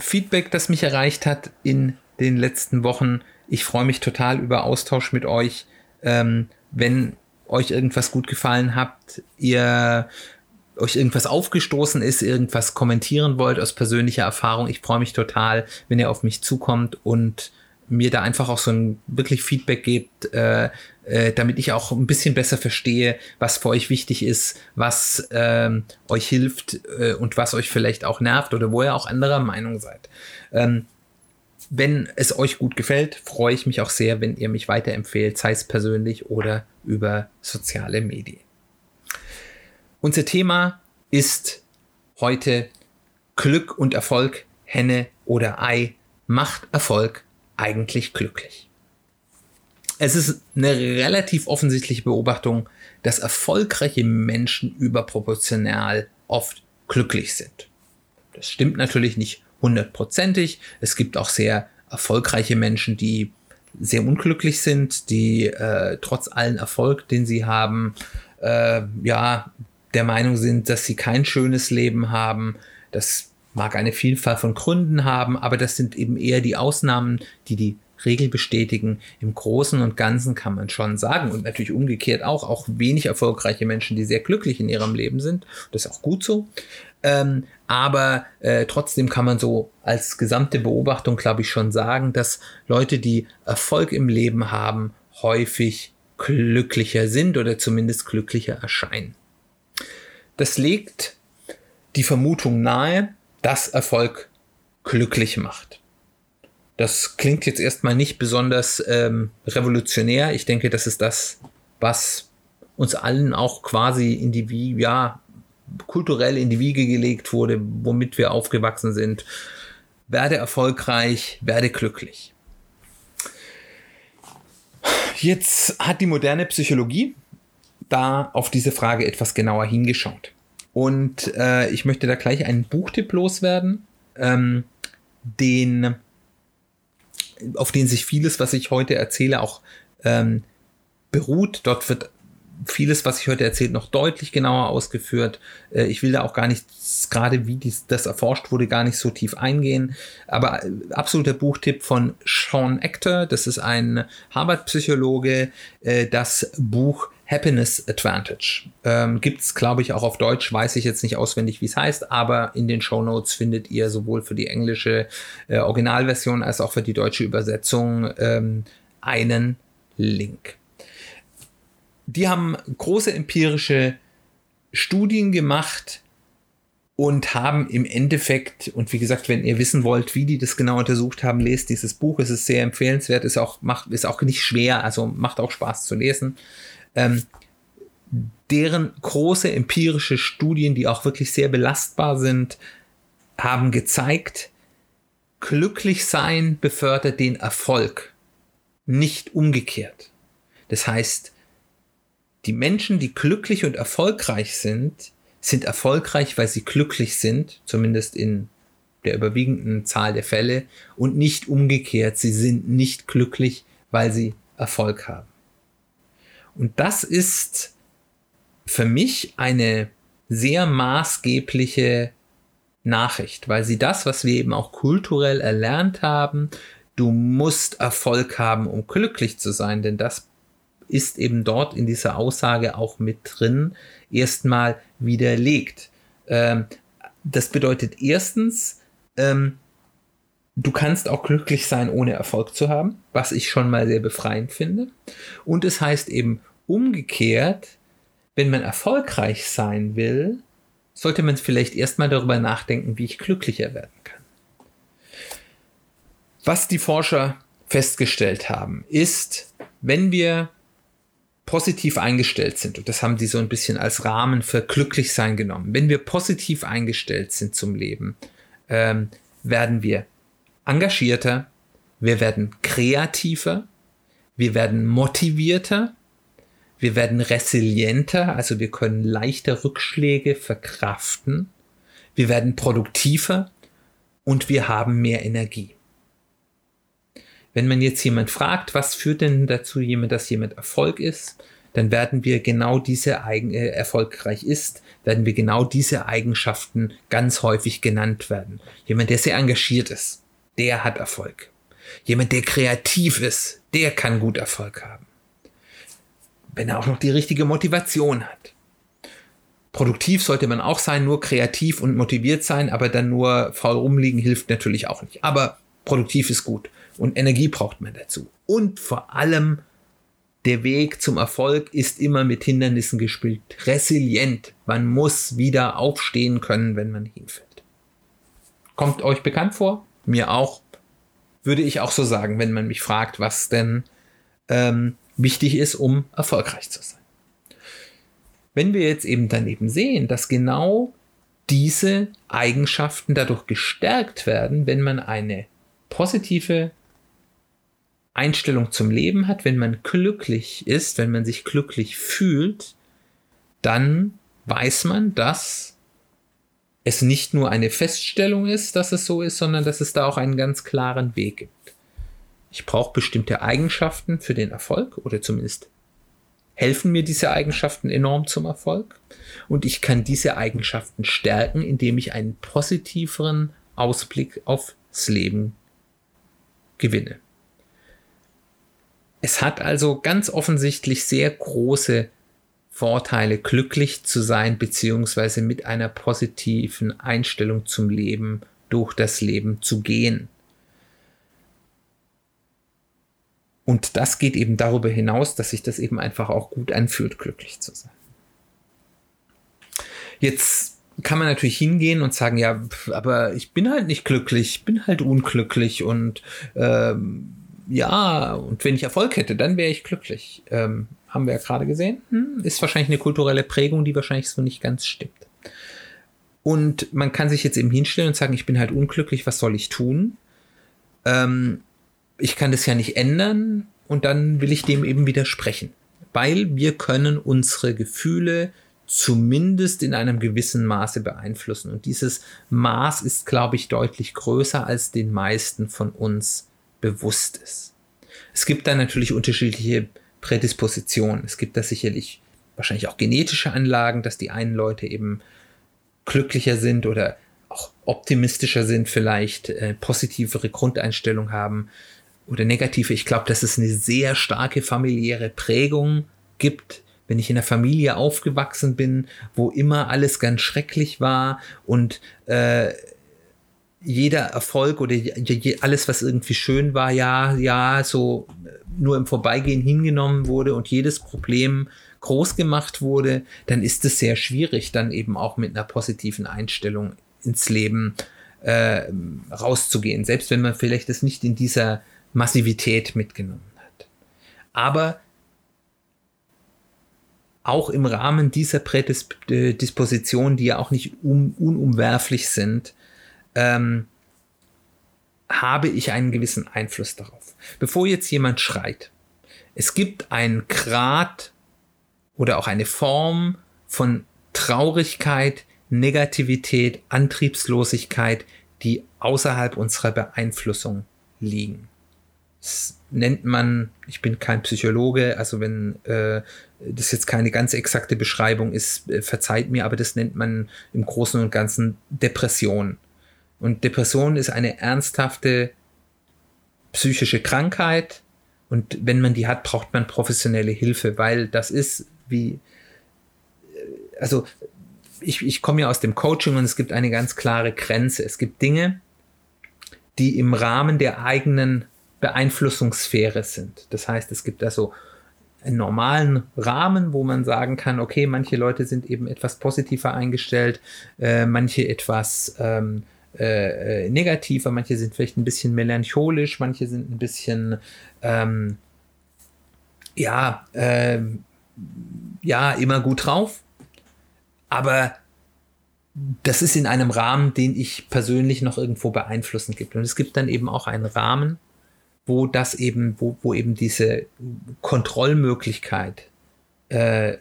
Feedback, das mich erreicht hat in den letzten Wochen. Ich freue mich total über Austausch mit euch. Ähm, wenn euch irgendwas gut gefallen habt, ihr euch irgendwas aufgestoßen ist, irgendwas kommentieren wollt aus persönlicher Erfahrung, ich freue mich total, wenn ihr auf mich zukommt und mir da einfach auch so ein wirklich Feedback gebt, äh, äh, damit ich auch ein bisschen besser verstehe, was für euch wichtig ist, was ähm, euch hilft äh, und was euch vielleicht auch nervt oder wo ihr auch anderer Meinung seid. Ähm, wenn es euch gut gefällt, freue ich mich auch sehr, wenn ihr mich weiterempfehlt, sei es persönlich oder über soziale Medien. Unser Thema ist heute Glück und Erfolg, Henne oder Ei, macht Erfolg eigentlich glücklich. Es ist eine relativ offensichtliche Beobachtung, dass erfolgreiche Menschen überproportional oft glücklich sind. Das stimmt natürlich nicht hundertprozentig. Es gibt auch sehr erfolgreiche Menschen, die sehr unglücklich sind, die äh, trotz allen Erfolg, den sie haben, äh, ja, der Meinung sind, dass sie kein schönes Leben haben. Das mag eine Vielfalt von Gründen haben, aber das sind eben eher die Ausnahmen, die die Regel bestätigen. Im Großen und Ganzen kann man schon sagen und natürlich umgekehrt auch, auch wenig erfolgreiche Menschen, die sehr glücklich in ihrem Leben sind. Das ist auch gut so. Ähm, aber äh, trotzdem kann man so als gesamte Beobachtung, glaube ich, schon sagen, dass Leute, die Erfolg im Leben haben, häufig glücklicher sind oder zumindest glücklicher erscheinen. Das legt die Vermutung nahe, dass Erfolg glücklich macht. Das klingt jetzt erstmal nicht besonders ähm, revolutionär. Ich denke, das ist das, was uns allen auch quasi in die, ja, kulturell in die Wiege gelegt wurde, womit wir aufgewachsen sind. Werde erfolgreich, werde glücklich. Jetzt hat die moderne Psychologie da auf diese Frage etwas genauer hingeschaut. Und äh, ich möchte da gleich einen Buchtipp loswerden, ähm, den, auf den sich vieles, was ich heute erzähle, auch ähm, beruht. Dort wird vieles, was ich heute erzählt, noch deutlich genauer ausgeführt. Äh, ich will da auch gar nicht, gerade wie dies, das erforscht wurde, gar nicht so tief eingehen. Aber äh, absoluter Buchtipp von Sean Ector, das ist ein Harvard-Psychologe, äh, das Buch Happiness Advantage. Ähm, Gibt es, glaube ich, auch auf Deutsch, weiß ich jetzt nicht auswendig, wie es heißt, aber in den Show Notes findet ihr sowohl für die englische äh, Originalversion als auch für die deutsche Übersetzung ähm, einen Link. Die haben große empirische Studien gemacht und haben im Endeffekt, und wie gesagt, wenn ihr wissen wollt, wie die das genau untersucht haben, lest dieses Buch. Es ist sehr empfehlenswert, ist auch, macht, ist auch nicht schwer, also macht auch Spaß zu lesen ähm, deren große empirische Studien, die auch wirklich sehr belastbar sind, haben gezeigt, glücklich sein befördert den Erfolg, nicht umgekehrt. Das heißt, die Menschen, die glücklich und erfolgreich sind, sind erfolgreich, weil sie glücklich sind, zumindest in der überwiegenden Zahl der Fälle, und nicht umgekehrt, sie sind nicht glücklich, weil sie Erfolg haben. Und das ist für mich eine sehr maßgebliche Nachricht, weil sie das, was wir eben auch kulturell erlernt haben, du musst Erfolg haben, um glücklich zu sein, denn das ist eben dort in dieser Aussage auch mit drin, erstmal widerlegt. Ähm, das bedeutet erstens, ähm, du kannst auch glücklich sein, ohne Erfolg zu haben, was ich schon mal sehr befreiend finde. Und es heißt eben umgekehrt, wenn man erfolgreich sein will, sollte man vielleicht erstmal darüber nachdenken, wie ich glücklicher werden kann. Was die Forscher festgestellt haben, ist, wenn wir positiv eingestellt sind, und das haben die so ein bisschen als Rahmen für Glücklichsein genommen, wenn wir positiv eingestellt sind zum Leben, ähm, werden wir engagierter, wir werden kreativer, wir werden motivierter, wir werden resilienter, also wir können leichter Rückschläge verkraften, wir werden produktiver und wir haben mehr Energie. Wenn man jetzt jemand fragt, was führt denn dazu, dass jemand Erfolg ist, dann werden wir genau diese Eigen äh, erfolgreich ist, werden wir genau diese Eigenschaften ganz häufig genannt werden. Jemand, der sehr engagiert ist, der hat Erfolg. Jemand, der kreativ ist, der kann gut Erfolg haben. Wenn er auch noch die richtige Motivation hat. Produktiv sollte man auch sein, nur kreativ und motiviert sein, aber dann nur faul rumliegen hilft natürlich auch nicht. Aber produktiv ist gut und Energie braucht man dazu. Und vor allem der Weg zum Erfolg ist immer mit Hindernissen gespielt. Resilient. Man muss wieder aufstehen können, wenn man hinfällt. Kommt euch bekannt vor? Mir auch. Würde ich auch so sagen, wenn man mich fragt, was denn ähm, wichtig ist, um erfolgreich zu sein. Wenn wir jetzt eben daneben sehen, dass genau diese Eigenschaften dadurch gestärkt werden, wenn man eine positive Einstellung zum Leben hat, wenn man glücklich ist, wenn man sich glücklich fühlt, dann weiß man, dass es nicht nur eine Feststellung ist, dass es so ist, sondern dass es da auch einen ganz klaren Weg gibt. Ich brauche bestimmte Eigenschaften für den Erfolg oder zumindest helfen mir diese Eigenschaften enorm zum Erfolg und ich kann diese Eigenschaften stärken, indem ich einen positiveren Ausblick aufs Leben gewinne. Es hat also ganz offensichtlich sehr große Vorteile, glücklich zu sein, beziehungsweise mit einer positiven Einstellung zum Leben durch das Leben zu gehen. Und das geht eben darüber hinaus, dass sich das eben einfach auch gut anfühlt, glücklich zu sein. Jetzt kann man natürlich hingehen und sagen, ja, aber ich bin halt nicht glücklich, ich bin halt unglücklich und ähm, ja, und wenn ich Erfolg hätte, dann wäre ich glücklich. Ähm, haben wir ja gerade gesehen. Hm, ist wahrscheinlich eine kulturelle Prägung, die wahrscheinlich so nicht ganz stimmt. Und man kann sich jetzt eben hinstellen und sagen, ich bin halt unglücklich, was soll ich tun? Ähm, ich kann das ja nicht ändern und dann will ich dem eben widersprechen. Weil wir können unsere Gefühle zumindest in einem gewissen Maße beeinflussen. Und dieses Maß ist, glaube ich, deutlich größer, als den meisten von uns bewusst ist. Es gibt da natürlich unterschiedliche Prädispositionen. Es gibt da sicherlich wahrscheinlich auch genetische Anlagen, dass die einen Leute eben glücklicher sind oder auch optimistischer sind, vielleicht äh, positivere Grundeinstellung haben oder negative. Ich glaube, dass es eine sehr starke familiäre Prägung gibt. Wenn ich in einer Familie aufgewachsen bin, wo immer alles ganz schrecklich war und äh, jeder Erfolg oder alles, was irgendwie schön war, ja, ja, so nur im Vorbeigehen hingenommen wurde und jedes Problem groß gemacht wurde, dann ist es sehr schwierig, dann eben auch mit einer positiven Einstellung ins Leben äh, rauszugehen, selbst wenn man vielleicht das nicht in dieser Massivität mitgenommen hat. Aber auch im Rahmen dieser Prädispositionen, die ja auch nicht un unumwerflich sind, ähm, habe ich einen gewissen Einfluss darauf. Bevor jetzt jemand schreit, es gibt einen Grad oder auch eine Form von Traurigkeit, Negativität, Antriebslosigkeit, die außerhalb unserer Beeinflussung liegen. Das nennt man, ich bin kein Psychologe, also wenn äh, das jetzt keine ganz exakte Beschreibung ist, äh, verzeiht mir, aber das nennt man im Großen und Ganzen Depression. Und Depression ist eine ernsthafte psychische Krankheit. Und wenn man die hat, braucht man professionelle Hilfe, weil das ist wie, äh, also ich, ich komme ja aus dem Coaching und es gibt eine ganz klare Grenze. Es gibt Dinge, die im Rahmen der eigenen Beeinflussungssphäre sind. Das heißt, es gibt also einen normalen Rahmen, wo man sagen kann, okay, manche Leute sind eben etwas positiver eingestellt, äh, manche etwas ähm, äh, äh, negativer, manche sind vielleicht ein bisschen melancholisch, manche sind ein bisschen, ähm, ja, äh, ja, immer gut drauf. Aber das ist in einem Rahmen, den ich persönlich noch irgendwo beeinflussen gibt. Und es gibt dann eben auch einen Rahmen, wo das eben, wo, wo eben diese Kontrollmöglichkeit äh,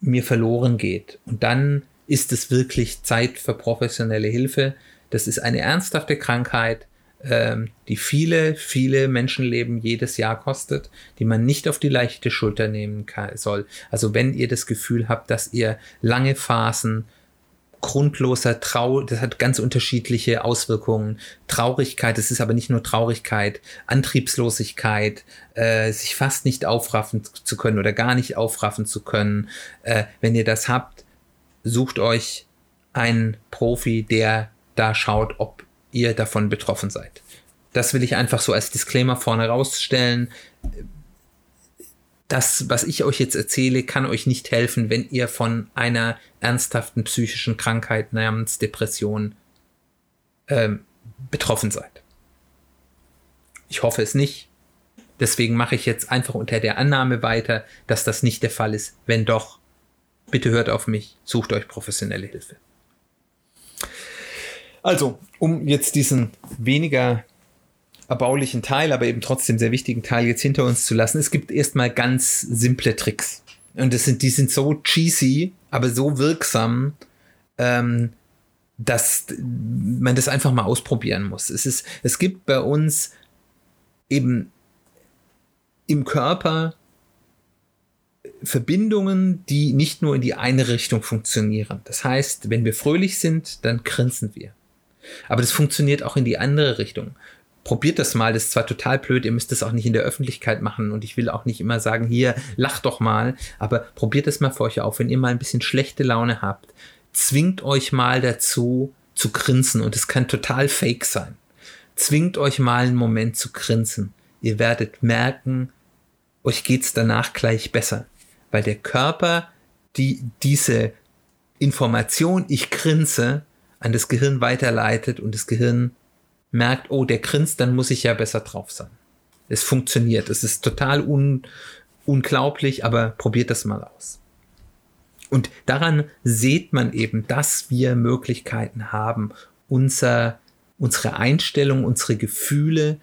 mir verloren geht. Und dann ist es wirklich Zeit für professionelle Hilfe. Das ist eine ernsthafte Krankheit, ähm, die viele, viele Menschenleben jedes Jahr kostet, die man nicht auf die leichte Schulter nehmen kann, soll. Also wenn ihr das Gefühl habt, dass ihr lange Phasen grundloser Trau, das hat ganz unterschiedliche Auswirkungen. Traurigkeit, es ist aber nicht nur Traurigkeit, Antriebslosigkeit, äh, sich fast nicht aufraffen zu können oder gar nicht aufraffen zu können. Äh, wenn ihr das habt, sucht euch einen Profi, der da schaut, ob ihr davon betroffen seid. Das will ich einfach so als Disclaimer vorne rausstellen. Das, was ich euch jetzt erzähle, kann euch nicht helfen, wenn ihr von einer ernsthaften psychischen Krankheit namens Depression ähm, betroffen seid. Ich hoffe es nicht. Deswegen mache ich jetzt einfach unter der Annahme weiter, dass das nicht der Fall ist. Wenn doch, bitte hört auf mich, sucht euch professionelle Hilfe. Also, um jetzt diesen weniger erbaulichen Teil, aber eben trotzdem sehr wichtigen Teil jetzt hinter uns zu lassen, es gibt erstmal ganz simple Tricks. Und das sind, die sind so cheesy, aber so wirksam, ähm, dass man das einfach mal ausprobieren muss. Es, ist, es gibt bei uns eben im Körper Verbindungen, die nicht nur in die eine Richtung funktionieren. Das heißt, wenn wir fröhlich sind, dann grinsen wir. Aber das funktioniert auch in die andere Richtung. Probiert das mal, das ist zwar total blöd, ihr müsst das auch nicht in der Öffentlichkeit machen und ich will auch nicht immer sagen, hier, lacht doch mal, aber probiert das mal für euch auf, wenn ihr mal ein bisschen schlechte Laune habt, zwingt euch mal dazu zu grinsen und es kann total fake sein. Zwingt euch mal einen Moment zu grinsen. Ihr werdet merken, euch geht's danach gleich besser, weil der Körper die diese Information, ich grinse, an das Gehirn weiterleitet und das Gehirn merkt, oh, der grinst, dann muss ich ja besser drauf sein. Es funktioniert. Es ist total un unglaublich, aber probiert das mal aus. Und daran sieht man eben, dass wir Möglichkeiten haben, unser, unsere Einstellung, unsere Gefühle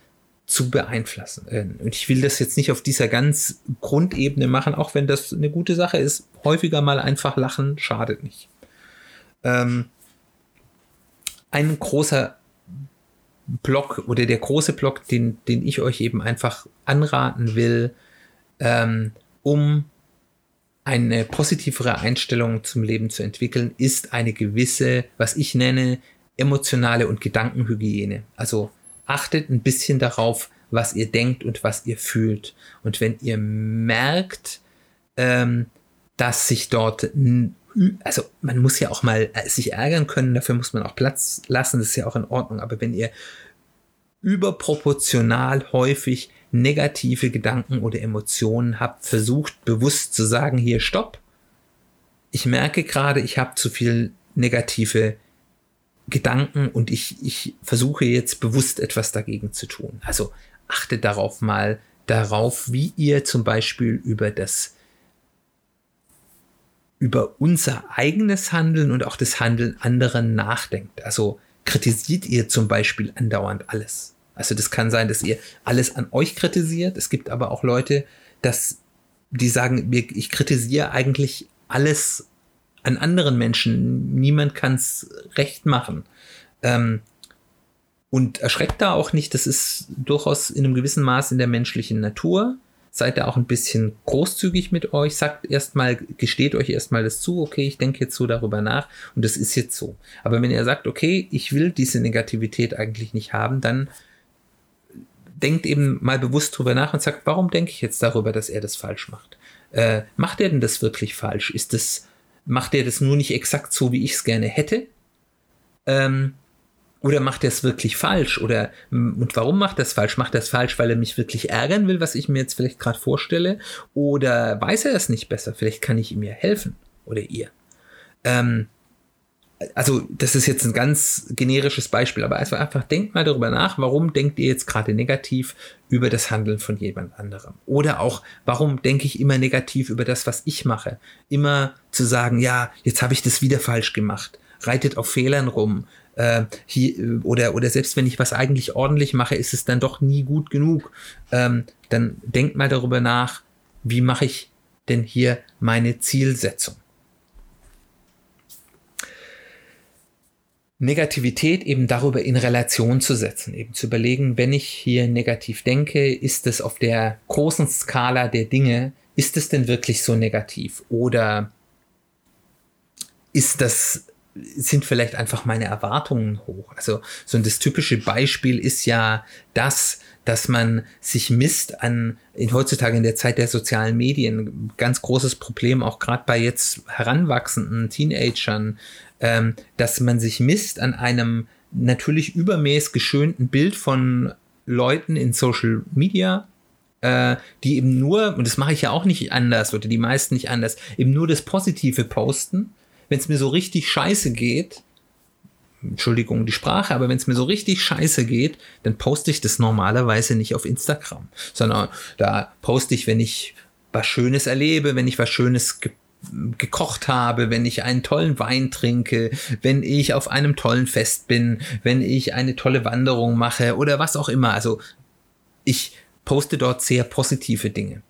zu beeinflussen. Und ich will das jetzt nicht auf dieser ganz Grundebene machen, auch wenn das eine gute Sache ist. Häufiger mal einfach lachen schadet nicht. Ähm, ein großer Block oder der große Block, den, den ich euch eben einfach anraten will, ähm, um eine positivere Einstellung zum Leben zu entwickeln, ist eine gewisse, was ich nenne, emotionale und Gedankenhygiene. Also achtet ein bisschen darauf, was ihr denkt und was ihr fühlt. Und wenn ihr merkt, ähm, dass sich dort also man muss ja auch mal äh, sich ärgern können, dafür muss man auch Platz lassen, das ist ja auch in Ordnung. Aber wenn ihr überproportional häufig negative Gedanken oder Emotionen habt, versucht bewusst zu sagen, hier stopp. Ich merke gerade, ich habe zu viel negative Gedanken und ich, ich versuche jetzt bewusst etwas dagegen zu tun. Also achtet darauf mal darauf, wie ihr zum Beispiel über das über unser eigenes Handeln und auch das Handeln anderen nachdenkt. Also kritisiert ihr zum Beispiel andauernd alles. Also das kann sein, dass ihr alles an euch kritisiert. Es gibt aber auch Leute, dass die sagen, ich kritisiere eigentlich alles an anderen Menschen. Niemand kann es recht machen. Ähm, und erschreckt da auch nicht. Das ist durchaus in einem gewissen Maß in der menschlichen Natur seid da auch ein bisschen großzügig mit euch, sagt erstmal, gesteht euch erstmal das zu, okay, ich denke jetzt so darüber nach und das ist jetzt so. Aber wenn ihr sagt, okay, ich will diese Negativität eigentlich nicht haben, dann denkt eben mal bewusst drüber nach und sagt, warum denke ich jetzt darüber, dass er das falsch macht? Äh, macht er denn das wirklich falsch? Ist das, macht er das nur nicht exakt so, wie ich es gerne hätte? Ähm, oder macht er es wirklich falsch? Oder und warum macht er es falsch? Macht er es falsch, weil er mich wirklich ärgern will, was ich mir jetzt vielleicht gerade vorstelle? Oder weiß er es nicht besser? Vielleicht kann ich ihm ja helfen oder ihr. Ähm, also, das ist jetzt ein ganz generisches Beispiel, aber also einfach denkt mal darüber nach, warum denkt ihr jetzt gerade negativ über das Handeln von jemand anderem? Oder auch, warum denke ich immer negativ über das, was ich mache? Immer zu sagen, ja, jetzt habe ich das wieder falsch gemacht reitet auf Fehlern rum. Äh, hier, oder, oder selbst wenn ich was eigentlich ordentlich mache, ist es dann doch nie gut genug. Ähm, dann denkt mal darüber nach, wie mache ich denn hier meine Zielsetzung? Negativität eben darüber in Relation zu setzen, eben zu überlegen, wenn ich hier negativ denke, ist es auf der großen Skala der Dinge, ist es denn wirklich so negativ oder ist das sind vielleicht einfach meine Erwartungen hoch. Also so das typische Beispiel ist ja das, dass man sich misst an in heutzutage in der Zeit der sozialen Medien ganz großes Problem auch gerade bei jetzt heranwachsenden Teenagern ähm, dass man sich misst an einem natürlich übermäß geschönten Bild von Leuten in Social Media, äh, die eben nur, und das mache ich ja auch nicht anders oder die meisten nicht anders, eben nur das Positive posten. Wenn es mir so richtig scheiße geht, Entschuldigung die Sprache, aber wenn es mir so richtig scheiße geht, dann poste ich das normalerweise nicht auf Instagram, sondern da poste ich, wenn ich was Schönes erlebe, wenn ich was Schönes gekocht habe, wenn ich einen tollen Wein trinke, wenn ich auf einem tollen Fest bin, wenn ich eine tolle Wanderung mache oder was auch immer. Also ich poste dort sehr positive Dinge.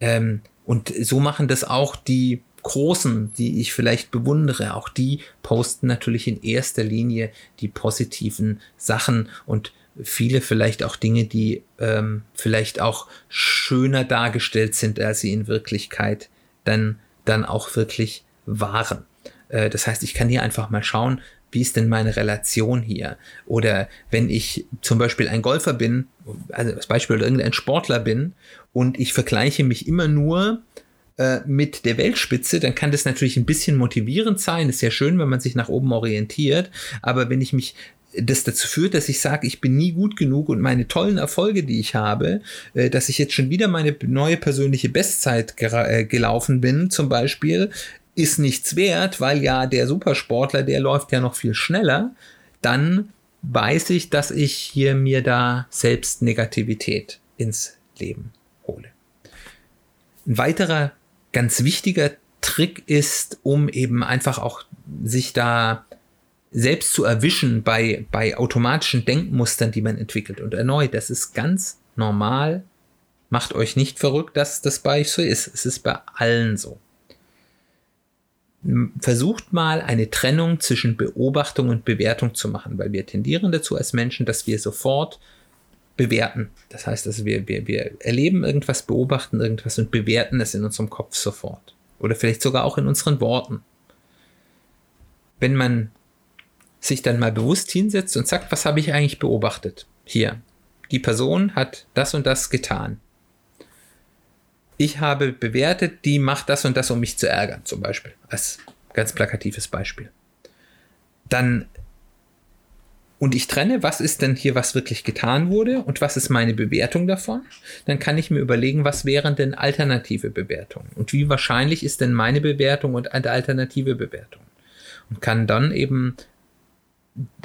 Ähm, und so machen das auch die Großen, die ich vielleicht bewundere. Auch die posten natürlich in erster Linie die positiven Sachen und viele vielleicht auch Dinge, die ähm, vielleicht auch schöner dargestellt sind, als sie in Wirklichkeit dann dann auch wirklich waren. Äh, das heißt, ich kann hier einfach mal schauen, wie ist denn meine Relation hier? Oder wenn ich zum Beispiel ein Golfer bin, also als Beispiel irgendein Sportler bin und ich vergleiche mich immer nur äh, mit der Weltspitze, dann kann das natürlich ein bisschen motivierend sein. Ist ja schön, wenn man sich nach oben orientiert. Aber wenn ich mich das dazu führt, dass ich sage, ich bin nie gut genug und meine tollen Erfolge, die ich habe, äh, dass ich jetzt schon wieder meine neue persönliche Bestzeit äh, gelaufen bin, zum Beispiel, ist nichts wert, weil ja der Supersportler, der läuft ja noch viel schneller, dann weiß ich, dass ich hier mir da selbst Negativität ins Leben hole. Ein weiterer ganz wichtiger Trick ist, um eben einfach auch sich da selbst zu erwischen bei, bei automatischen Denkmustern, die man entwickelt. Und erneut, das ist ganz normal. Macht euch nicht verrückt, dass das bei euch so ist. Es ist bei allen so. Versucht mal eine Trennung zwischen Beobachtung und Bewertung zu machen, weil wir tendieren dazu als Menschen, dass wir sofort bewerten. Das heißt, also wir, wir, wir erleben irgendwas, beobachten irgendwas und bewerten es in unserem Kopf sofort. Oder vielleicht sogar auch in unseren Worten. Wenn man sich dann mal bewusst hinsetzt und sagt, was habe ich eigentlich beobachtet? Hier, die Person hat das und das getan. Ich habe bewertet, die macht das und das, um mich zu ärgern, zum Beispiel. Als ganz plakatives Beispiel. Dann, und ich trenne, was ist denn hier, was wirklich getan wurde und was ist meine Bewertung davon? Dann kann ich mir überlegen, was wären denn alternative Bewertungen und wie wahrscheinlich ist denn meine Bewertung und eine alternative Bewertung? Und kann dann eben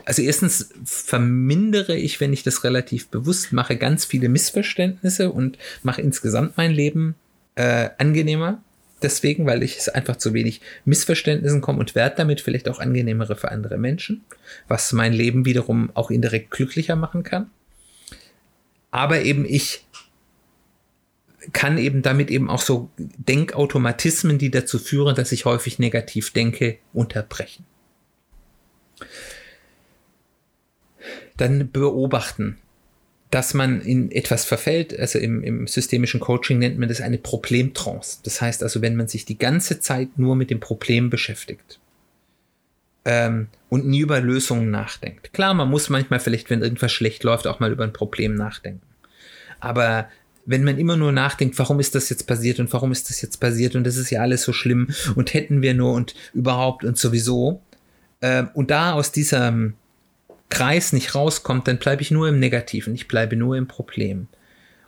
also erstens vermindere ich, wenn ich das relativ bewusst mache, ganz viele Missverständnisse und mache insgesamt mein Leben äh, angenehmer. Deswegen, weil ich es einfach zu wenig Missverständnissen komme und werde damit vielleicht auch angenehmere für andere Menschen, was mein Leben wiederum auch indirekt glücklicher machen kann. Aber eben ich kann eben damit eben auch so Denkautomatismen, die dazu führen, dass ich häufig negativ denke, unterbrechen. dann beobachten, dass man in etwas verfällt. Also im, im systemischen Coaching nennt man das eine Problemtrance. Das heißt also, wenn man sich die ganze Zeit nur mit dem Problem beschäftigt ähm, und nie über Lösungen nachdenkt. Klar, man muss manchmal vielleicht, wenn irgendwas schlecht läuft, auch mal über ein Problem nachdenken. Aber wenn man immer nur nachdenkt, warum ist das jetzt passiert und warum ist das jetzt passiert und das ist ja alles so schlimm und hätten wir nur und überhaupt und sowieso. Äh, und da aus diesem Kreis nicht rauskommt, dann bleibe ich nur im Negativen, ich bleibe nur im Problem.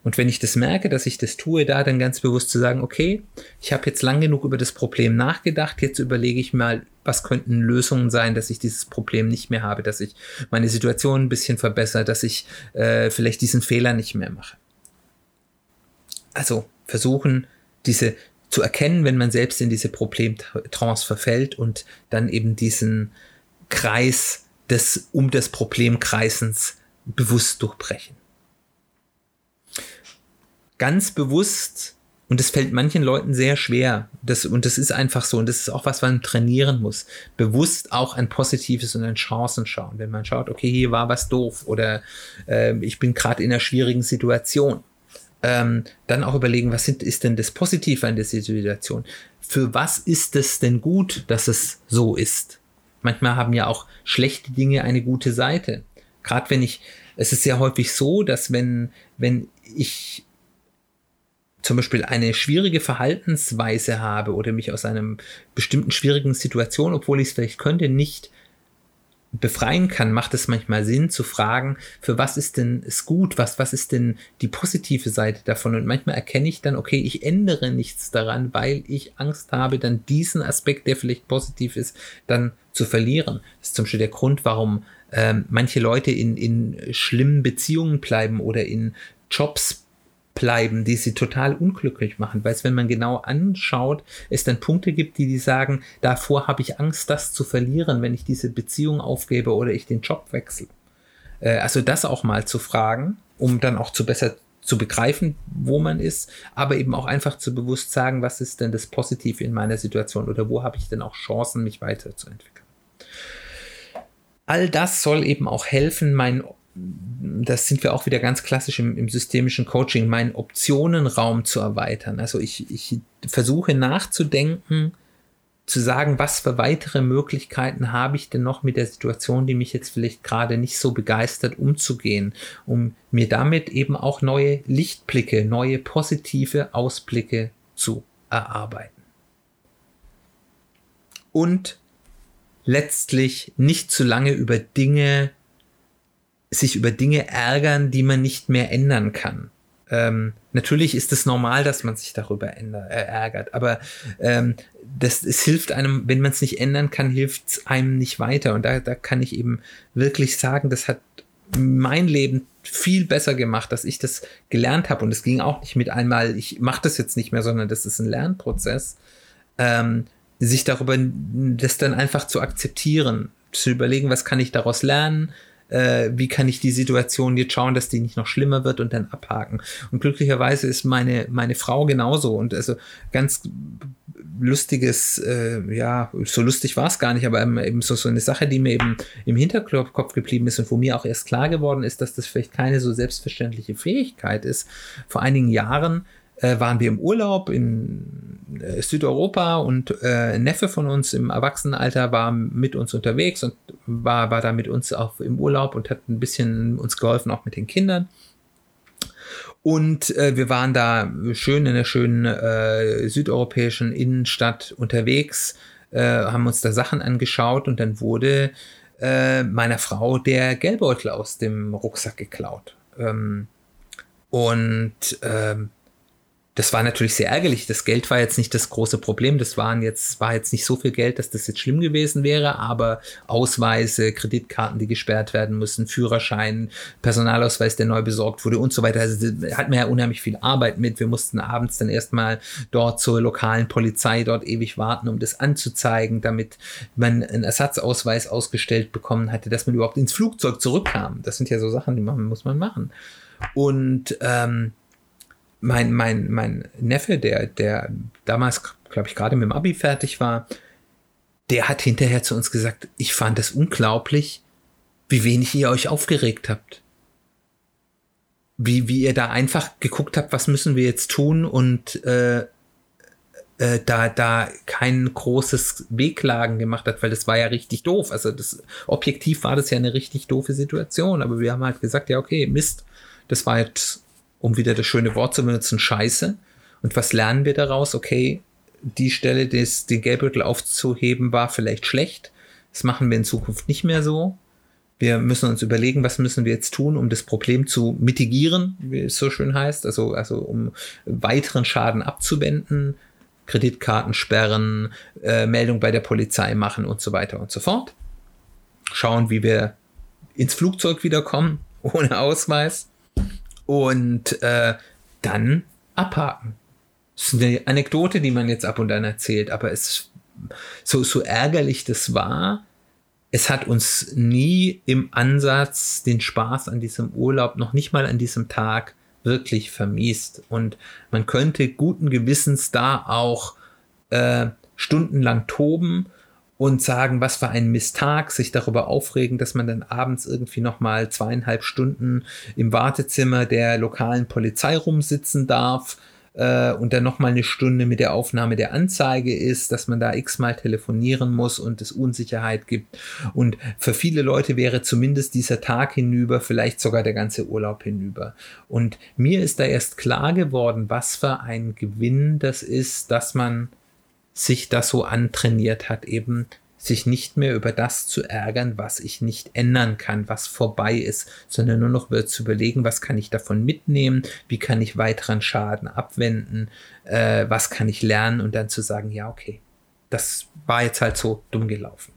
Und wenn ich das merke, dass ich das tue, da dann ganz bewusst zu sagen, okay, ich habe jetzt lang genug über das Problem nachgedacht, jetzt überlege ich mal, was könnten Lösungen sein, dass ich dieses Problem nicht mehr habe, dass ich meine Situation ein bisschen verbessere, dass ich äh, vielleicht diesen Fehler nicht mehr mache. Also versuchen, diese zu erkennen, wenn man selbst in diese Problemtrance verfällt und dann eben diesen Kreis des um das Problem kreisens bewusst durchbrechen. Ganz bewusst, und das fällt manchen Leuten sehr schwer, das, und das ist einfach so, und das ist auch was, was man trainieren muss, bewusst auch ein Positives und ein Chancen schauen. Wenn man schaut, okay, hier war was doof oder äh, ich bin gerade in einer schwierigen Situation. Ähm, dann auch überlegen, was sind, ist denn das Positive an der Situation? Für was ist es denn gut, dass es so ist? Manchmal haben ja auch schlechte Dinge eine gute Seite. Gerade wenn ich, es ist sehr häufig so, dass wenn, wenn ich zum Beispiel eine schwierige Verhaltensweise habe oder mich aus einer bestimmten schwierigen Situation, obwohl ich es vielleicht könnte, nicht befreien kann, macht es manchmal Sinn zu fragen, für was ist denn es gut, was, was ist denn die positive Seite davon? Und manchmal erkenne ich dann, okay, ich ändere nichts daran, weil ich Angst habe, dann diesen Aspekt, der vielleicht positiv ist, dann zu verlieren. Das ist zum Beispiel der Grund, warum ähm, manche Leute in, in schlimmen Beziehungen bleiben oder in Jobs bleiben, die sie total unglücklich machen, weil es, wenn man genau anschaut, es dann Punkte gibt, die die sagen, davor habe ich Angst, das zu verlieren, wenn ich diese Beziehung aufgebe oder ich den Job wechsle. Äh, also das auch mal zu fragen, um dann auch zu besser zu begreifen, wo man ist, aber eben auch einfach zu bewusst sagen, was ist denn das Positive in meiner Situation oder wo habe ich denn auch Chancen, mich weiterzuentwickeln. All das soll eben auch helfen, mein das sind wir auch wieder ganz klassisch im, im, systemischen Coaching, meinen Optionenraum zu erweitern. Also ich, ich versuche nachzudenken, zu sagen, was für weitere Möglichkeiten habe ich denn noch mit der Situation, die mich jetzt vielleicht gerade nicht so begeistert, umzugehen, um mir damit eben auch neue Lichtblicke, neue positive Ausblicke zu erarbeiten. Und letztlich nicht zu lange über Dinge sich über Dinge ärgern, die man nicht mehr ändern kann. Ähm, natürlich ist es normal, dass man sich darüber änder, äh, ärgert, aber ähm, das, es hilft einem, wenn man es nicht ändern kann, hilft es einem nicht weiter. Und da, da kann ich eben wirklich sagen, das hat mein Leben viel besser gemacht, dass ich das gelernt habe. Und es ging auch nicht mit einmal, ich mache das jetzt nicht mehr, sondern das ist ein Lernprozess, ähm, sich darüber, das dann einfach zu akzeptieren, zu überlegen, was kann ich daraus lernen, äh, wie kann ich die Situation jetzt schauen, dass die nicht noch schlimmer wird und dann abhaken. Und glücklicherweise ist meine, meine Frau genauso und also ganz lustiges, äh, ja, so lustig war es gar nicht, aber eben so, so eine Sache, die mir eben im Hinterkopf geblieben ist und wo mir auch erst klar geworden ist, dass das vielleicht keine so selbstverständliche Fähigkeit ist. Vor einigen Jahren äh, waren wir im Urlaub in äh, Südeuropa und äh, ein Neffe von uns im Erwachsenenalter war mit uns unterwegs und war, war da mit uns auch im Urlaub und hat ein bisschen uns geholfen, auch mit den Kindern. Und äh, wir waren da schön in der schönen äh, südeuropäischen Innenstadt unterwegs, äh, haben uns da Sachen angeschaut und dann wurde äh, meiner Frau der Geldbeutel aus dem Rucksack geklaut. Ähm, und ähm, das war natürlich sehr ärgerlich. Das Geld war jetzt nicht das große Problem. Das waren jetzt, war jetzt nicht so viel Geld, dass das jetzt schlimm gewesen wäre, aber Ausweise, Kreditkarten, die gesperrt werden müssen, Führerschein, Personalausweis, der neu besorgt wurde und so weiter. Also hat man ja unheimlich viel Arbeit mit. Wir mussten abends dann erstmal dort zur lokalen Polizei dort ewig warten, um das anzuzeigen, damit man einen Ersatzausweis ausgestellt bekommen hatte, dass man überhaupt ins Flugzeug zurückkam. Das sind ja so Sachen, die man, muss man machen. Und ähm, mein, mein, mein Neffe, der, der damals, glaube ich, gerade mit dem Abi fertig war, der hat hinterher zu uns gesagt, ich fand es unglaublich, wie wenig ihr euch aufgeregt habt. Wie, wie ihr da einfach geguckt habt, was müssen wir jetzt tun und äh, äh, da, da kein großes Wehklagen gemacht hat, weil das war ja richtig doof. Also das objektiv war das ja eine richtig doofe Situation, aber wir haben halt gesagt, ja, okay, Mist, das war jetzt um wieder das schöne Wort zu benutzen, scheiße. Und was lernen wir daraus? Okay, die Stelle, des, den Geldbeutel aufzuheben, war vielleicht schlecht. Das machen wir in Zukunft nicht mehr so. Wir müssen uns überlegen, was müssen wir jetzt tun, um das Problem zu mitigieren, wie es so schön heißt, also, also um weiteren Schaden abzuwenden, Kreditkarten sperren, äh, Meldung bei der Polizei machen und so weiter und so fort. Schauen, wie wir ins Flugzeug wiederkommen, ohne Ausweis und äh, dann abhaken. Das ist eine Anekdote, die man jetzt ab und an erzählt, aber es so, so ärgerlich das war, es hat uns nie im Ansatz den Spaß an diesem Urlaub, noch nicht mal an diesem Tag wirklich vermiest. Und man könnte guten Gewissens da auch äh, stundenlang toben und sagen, was für ein Misstag, sich darüber aufregen, dass man dann abends irgendwie nochmal zweieinhalb Stunden im Wartezimmer der lokalen Polizei rumsitzen darf äh, und dann nochmal eine Stunde mit der Aufnahme der Anzeige ist, dass man da x-mal telefonieren muss und es Unsicherheit gibt. Und für viele Leute wäre zumindest dieser Tag hinüber, vielleicht sogar der ganze Urlaub hinüber. Und mir ist da erst klar geworden, was für ein Gewinn das ist, dass man sich das so antrainiert hat, eben sich nicht mehr über das zu ärgern, was ich nicht ändern kann, was vorbei ist, sondern nur noch zu überlegen, was kann ich davon mitnehmen, wie kann ich weiteren Schaden abwenden, äh, was kann ich lernen und dann zu sagen, ja, okay, das war jetzt halt so dumm gelaufen.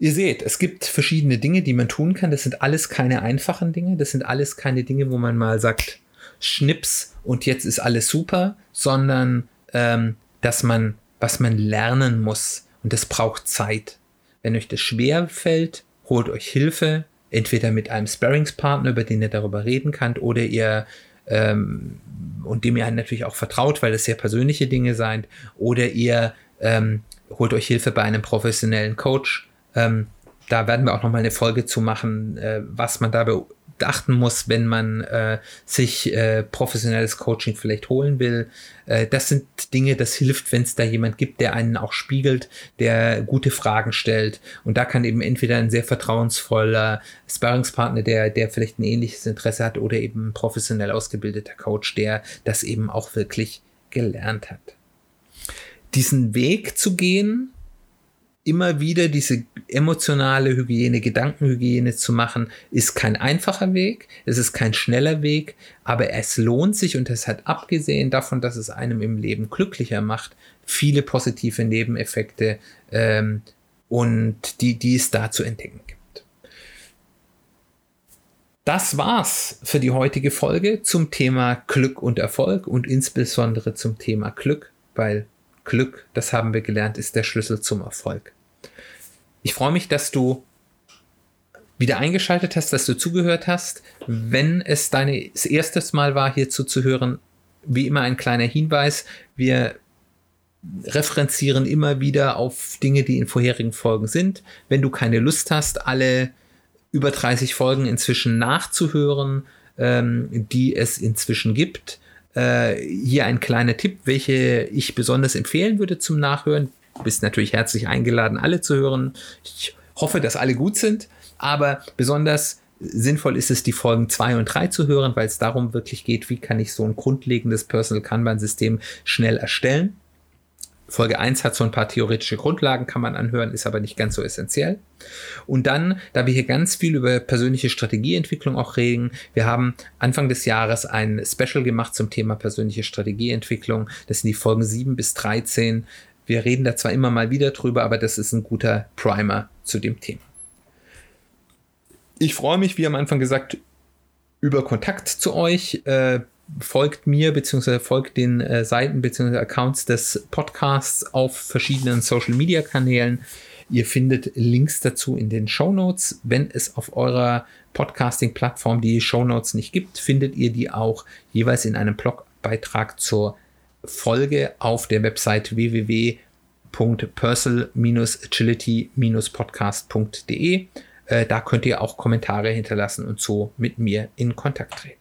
Ihr seht, es gibt verschiedene Dinge, die man tun kann. Das sind alles keine einfachen Dinge. Das sind alles keine Dinge, wo man mal sagt, Schnips und jetzt ist alles super, sondern ähm, dass man was man lernen muss. Und das braucht Zeit. Wenn euch das schwer fällt, holt euch Hilfe, entweder mit einem Sparringspartner, über den ihr darüber reden könnt, oder ihr ähm, und dem ihr natürlich auch vertraut, weil es sehr persönliche Dinge seid, oder ihr ähm, holt euch Hilfe bei einem professionellen Coach. Ähm, da werden wir auch noch mal eine Folge zu machen, äh, was man dabei beachten muss, wenn man äh, sich äh, professionelles Coaching vielleicht holen will. Äh, das sind Dinge, das hilft, wenn es da jemand gibt, der einen auch spiegelt, der gute Fragen stellt. Und da kann eben entweder ein sehr vertrauensvoller Sparringspartner, der, der vielleicht ein ähnliches Interesse hat, oder eben ein professionell ausgebildeter Coach, der das eben auch wirklich gelernt hat. Diesen Weg zu gehen, immer wieder diese emotionale Hygiene, Gedankenhygiene zu machen, ist kein einfacher Weg, es ist kein schneller Weg, aber es lohnt sich und es hat abgesehen davon, dass es einem im Leben glücklicher macht, viele positive Nebeneffekte ähm, und die, die es da zu entdecken gibt. Das war's für die heutige Folge zum Thema Glück und Erfolg und insbesondere zum Thema Glück, weil Glück, das haben wir gelernt, ist der Schlüssel zum Erfolg. Ich freue mich, dass du wieder eingeschaltet hast, dass du zugehört hast. Wenn es dein erstes Mal war, hier zuzuhören, wie immer ein kleiner Hinweis. Wir referenzieren immer wieder auf Dinge, die in vorherigen Folgen sind. Wenn du keine Lust hast, alle über 30 Folgen inzwischen nachzuhören, ähm, die es inzwischen gibt, äh, hier ein kleiner Tipp, welche ich besonders empfehlen würde zum Nachhören. Bist natürlich herzlich eingeladen, alle zu hören. Ich hoffe, dass alle gut sind, aber besonders sinnvoll ist es, die Folgen 2 und 3 zu hören, weil es darum wirklich geht, wie kann ich so ein grundlegendes Personal Kanban-System schnell erstellen. Folge 1 hat so ein paar theoretische Grundlagen, kann man anhören, ist aber nicht ganz so essentiell. Und dann, da wir hier ganz viel über persönliche Strategieentwicklung auch reden, wir haben Anfang des Jahres ein Special gemacht zum Thema persönliche Strategieentwicklung. Das sind die Folgen 7 bis 13. Wir reden da zwar immer mal wieder drüber, aber das ist ein guter Primer zu dem Thema. Ich freue mich, wie am Anfang gesagt, über Kontakt zu euch. Äh, folgt mir bzw. folgt den äh, Seiten bzw. Accounts des Podcasts auf verschiedenen Social Media Kanälen. Ihr findet Links dazu in den Show Notes. Wenn es auf eurer Podcasting-Plattform die Show Notes nicht gibt, findet ihr die auch jeweils in einem Blogbeitrag zur Folge auf der Website www.persel-agility-podcast.de. Äh, da könnt ihr auch Kommentare hinterlassen und so mit mir in Kontakt treten.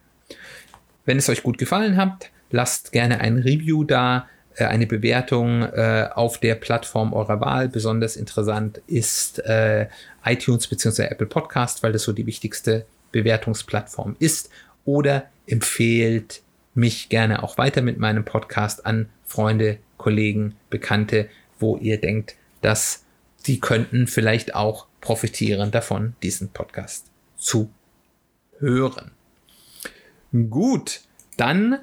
Wenn es euch gut gefallen hat, lasst gerne ein Review da, äh, eine Bewertung äh, auf der Plattform eurer Wahl. Besonders interessant ist äh, iTunes bzw. Apple Podcast, weil das so die wichtigste Bewertungsplattform ist. Oder empfehlt mich gerne auch weiter mit meinem Podcast an Freunde, Kollegen, Bekannte, wo ihr denkt, dass sie könnten vielleicht auch profitieren davon, diesen Podcast zu hören. Gut, dann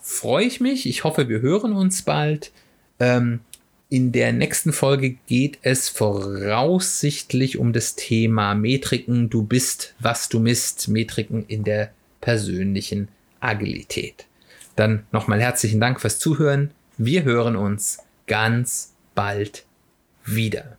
freue ich mich. Ich hoffe, wir hören uns bald. Ähm, in der nächsten Folge geht es voraussichtlich um das Thema Metriken. Du bist, was du misst. Metriken in der persönlichen Agilität. Dann nochmal herzlichen Dank fürs Zuhören. Wir hören uns ganz bald wieder.